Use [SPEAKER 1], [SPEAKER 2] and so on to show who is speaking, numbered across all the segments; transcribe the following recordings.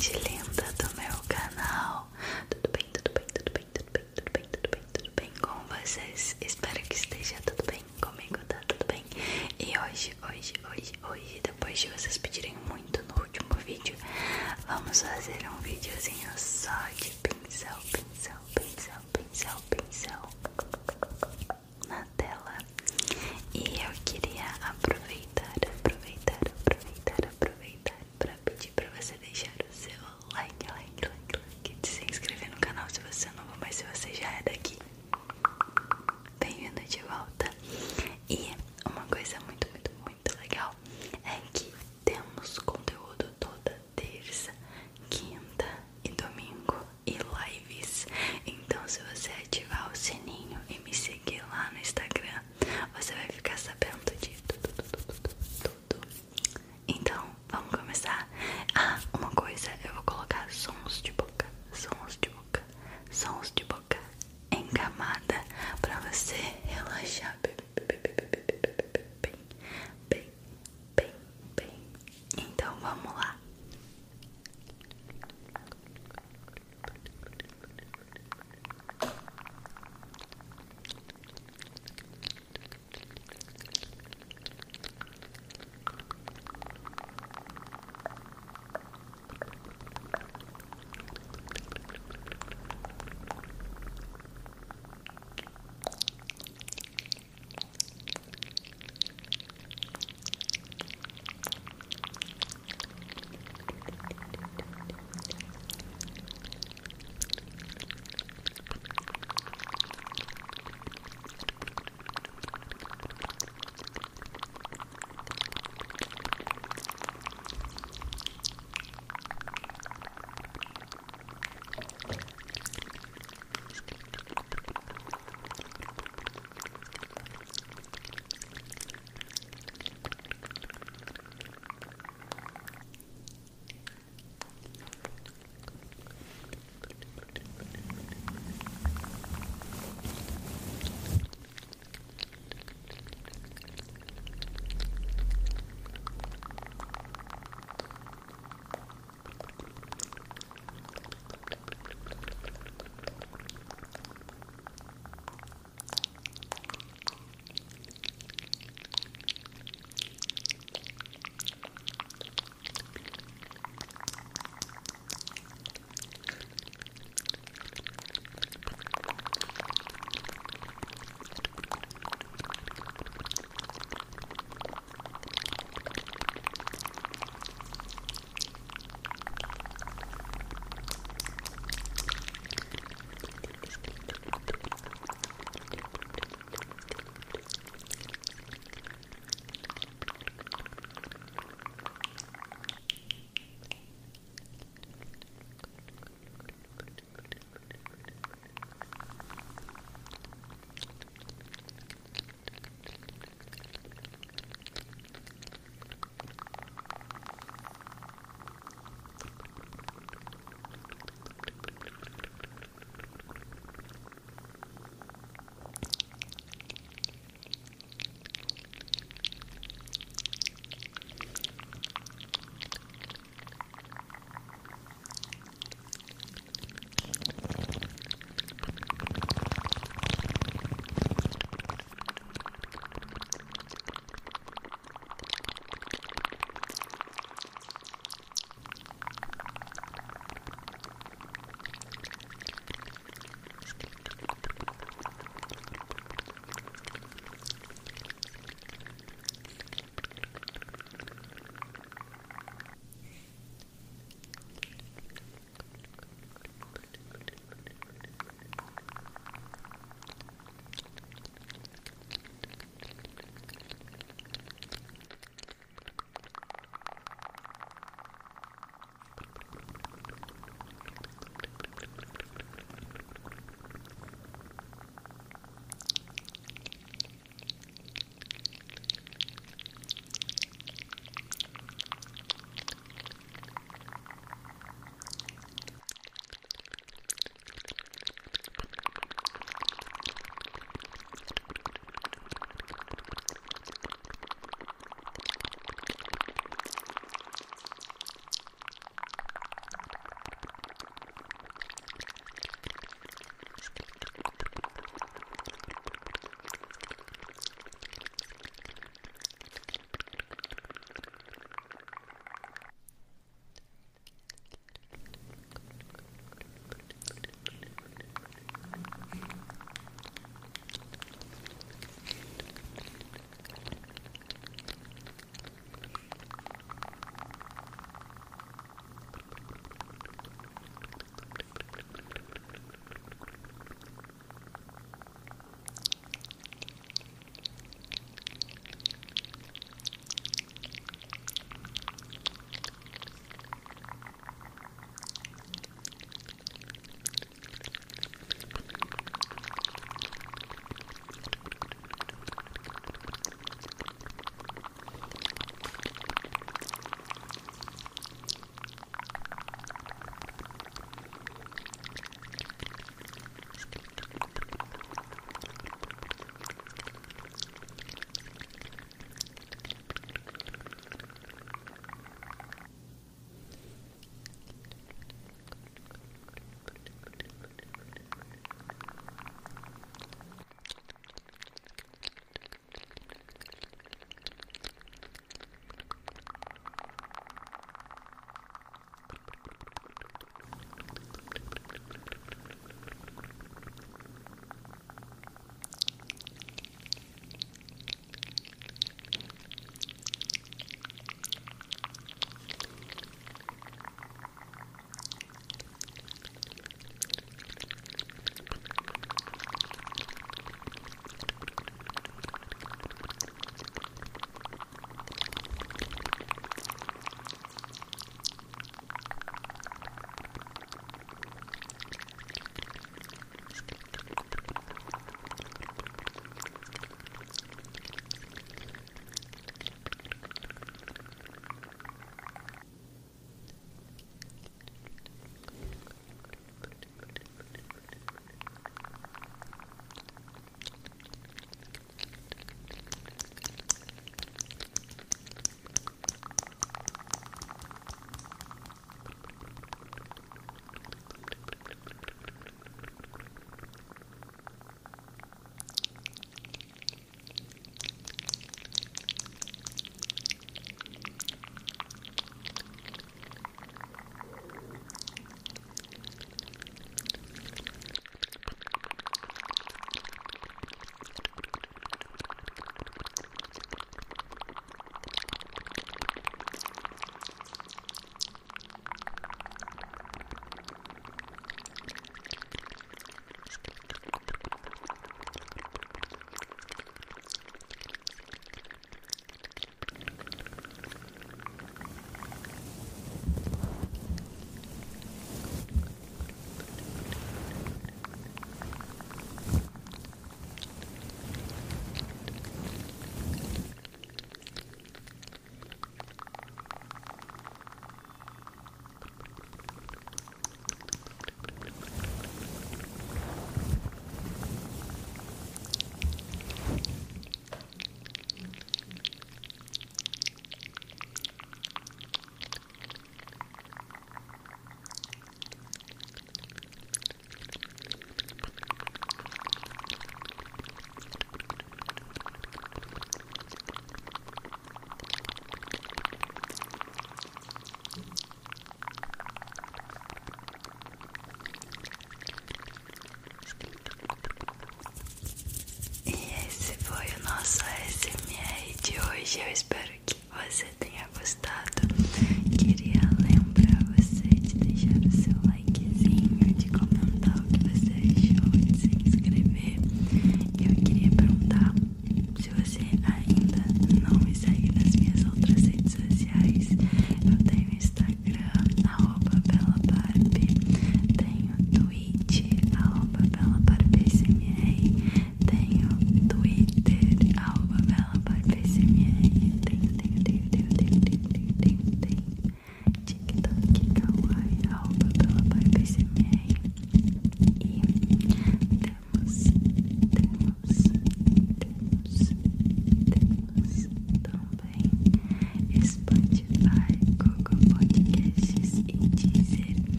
[SPEAKER 1] gente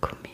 [SPEAKER 1] 조금